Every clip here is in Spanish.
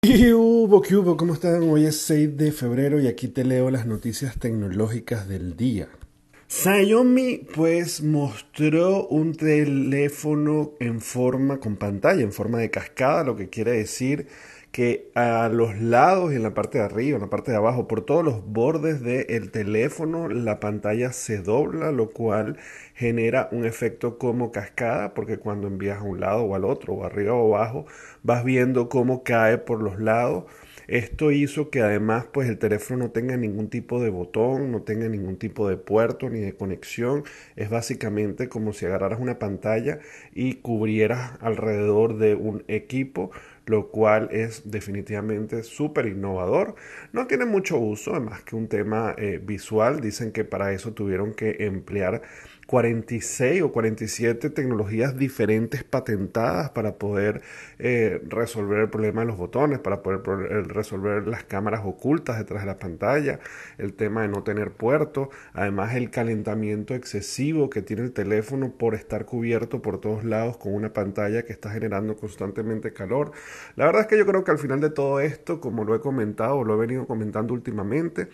¿Qué hubo, qué hubo? ¿Cómo están? Hoy es 6 de febrero y aquí te leo las noticias tecnológicas del día. Xiaomi pues mostró un teléfono en forma con pantalla, en forma de cascada, lo que quiere decir que a los lados y en la parte de arriba, en la parte de abajo, por todos los bordes del teléfono, la pantalla se dobla, lo cual genera un efecto como cascada, porque cuando envías a un lado o al otro, o arriba o abajo, vas viendo cómo cae por los lados. Esto hizo que además pues el teléfono no tenga ningún tipo de botón, no tenga ningún tipo de puerto ni de conexión. Es básicamente como si agarraras una pantalla y cubrieras alrededor de un equipo lo cual es definitivamente súper innovador. No tiene mucho uso, además que un tema eh, visual. Dicen que para eso tuvieron que emplear 46 o 47 tecnologías diferentes patentadas para poder eh, resolver el problema de los botones, para poder eh, resolver las cámaras ocultas detrás de la pantalla, el tema de no tener puerto, además el calentamiento excesivo que tiene el teléfono por estar cubierto por todos lados con una pantalla que está generando constantemente calor. La verdad es que yo creo que al final de todo esto, como lo he comentado, lo he venido comentando últimamente,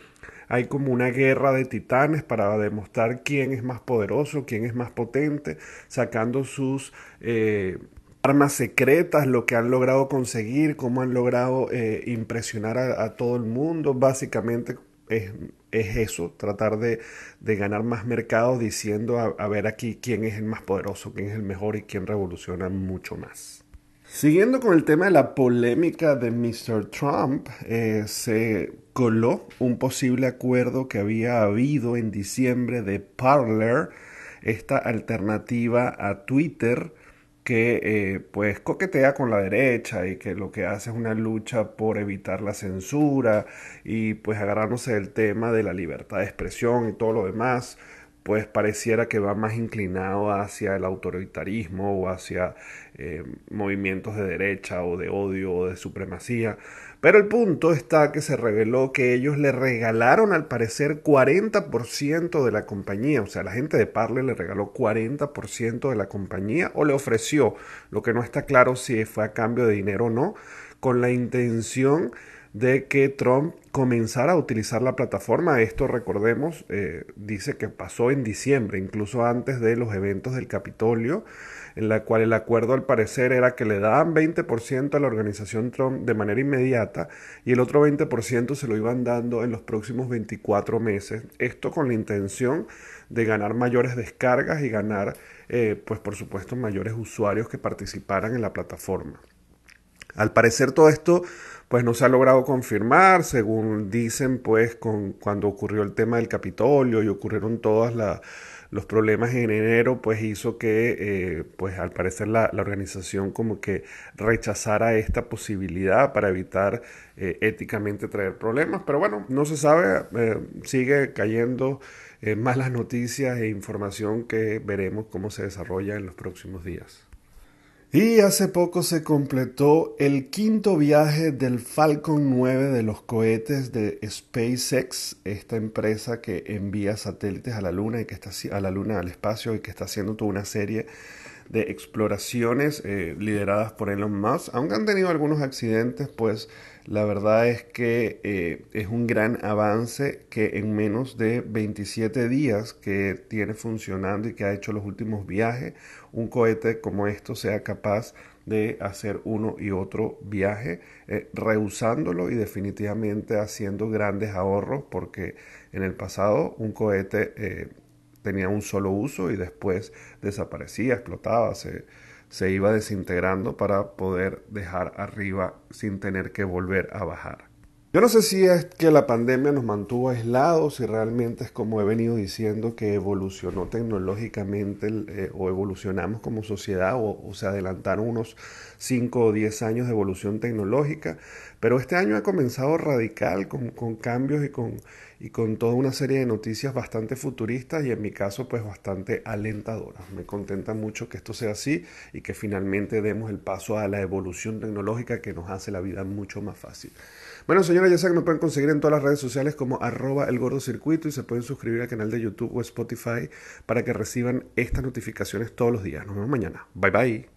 hay como una guerra de titanes para demostrar quién es más poderoso, quién es más potente, sacando sus eh, armas secretas, lo que han logrado conseguir, cómo han logrado eh, impresionar a, todo el mundo. Básicamente es, eso, tratar de, ganar más mercados diciendo a, a ver aquí quién es el más poderoso, quién es el mejor y quién revoluciona mucho más. Siguiendo con el tema de la polémica de Mr. Trump, eh, se coló un posible acuerdo que había habido en diciembre de Parler, esta alternativa a Twitter que eh, pues coquetea con la derecha y que lo que hace es una lucha por evitar la censura y pues agarrándose del tema de la libertad de expresión y todo lo demás pues pareciera que va más inclinado hacia el autoritarismo o hacia eh, movimientos de derecha o de odio o de supremacía. Pero el punto está que se reveló que ellos le regalaron al parecer 40% de la compañía, o sea, la gente de Parle le regaló 40% de la compañía o le ofreció, lo que no está claro si fue a cambio de dinero o no, con la intención de que Trump comenzara a utilizar la plataforma. Esto, recordemos, eh, dice que pasó en diciembre, incluso antes de los eventos del Capitolio, en la cual el acuerdo al parecer era que le daban 20% a la organización Trump de manera inmediata y el otro 20% se lo iban dando en los próximos 24 meses. Esto con la intención de ganar mayores descargas y ganar, eh, pues por supuesto, mayores usuarios que participaran en la plataforma. Al parecer todo esto pues no se ha logrado confirmar, según dicen, pues con, cuando ocurrió el tema del Capitolio y ocurrieron todos los problemas en enero, pues hizo que, eh, pues al parecer la, organización como que rechazara esta posibilidad para evitar eh, éticamente traer problemas, pero bueno, no se sabe, eh, sigue cayendo malas noticias e información que veremos cómo se desarrolla en los próximos días. Y hace poco se completó el quinto viaje del Falcon 9 de los cohetes de SpaceX, esta empresa que envía satélites a la Luna y que está a la Luna al espacio y que está haciendo toda una serie de exploraciones eh, lideradas por Elon Musk. Aunque han tenido algunos accidentes, pues la verdad es que eh, es un gran avance que en menos de 27 días que tiene funcionando y que ha hecho los últimos viajes, un cohete como esto sea capaz de hacer uno y otro viaje, eh, rehusándolo y definitivamente haciendo grandes ahorros, porque en el pasado un cohete tenía un solo uso y después desaparecía, explotaba, se, se iba desintegrando para poder dejar arriba sin tener que volver a bajar. Yo no sé si es que la pandemia nos mantuvo aislados, si realmente es como he venido diciendo que evolucionó tecnológicamente eh, o evolucionamos como sociedad o, se adelantaron unos 5 o 10 años de evolución tecnológica, pero este año ha comenzado radical con, con cambios y con, y con toda una serie de noticias bastante futuristas y en mi caso pues bastante alentadoras. Me contenta mucho que esto sea así y que finalmente demos el paso a la evolución tecnológica que nos hace la vida mucho más fácil. Bueno, señores, ya saben que me pueden conseguir en todas las redes sociales como arroba el gordo circuito y se pueden suscribir al canal de YouTube o Spotify para que reciban estas notificaciones todos los días. Nos vemos mañana. Bye bye.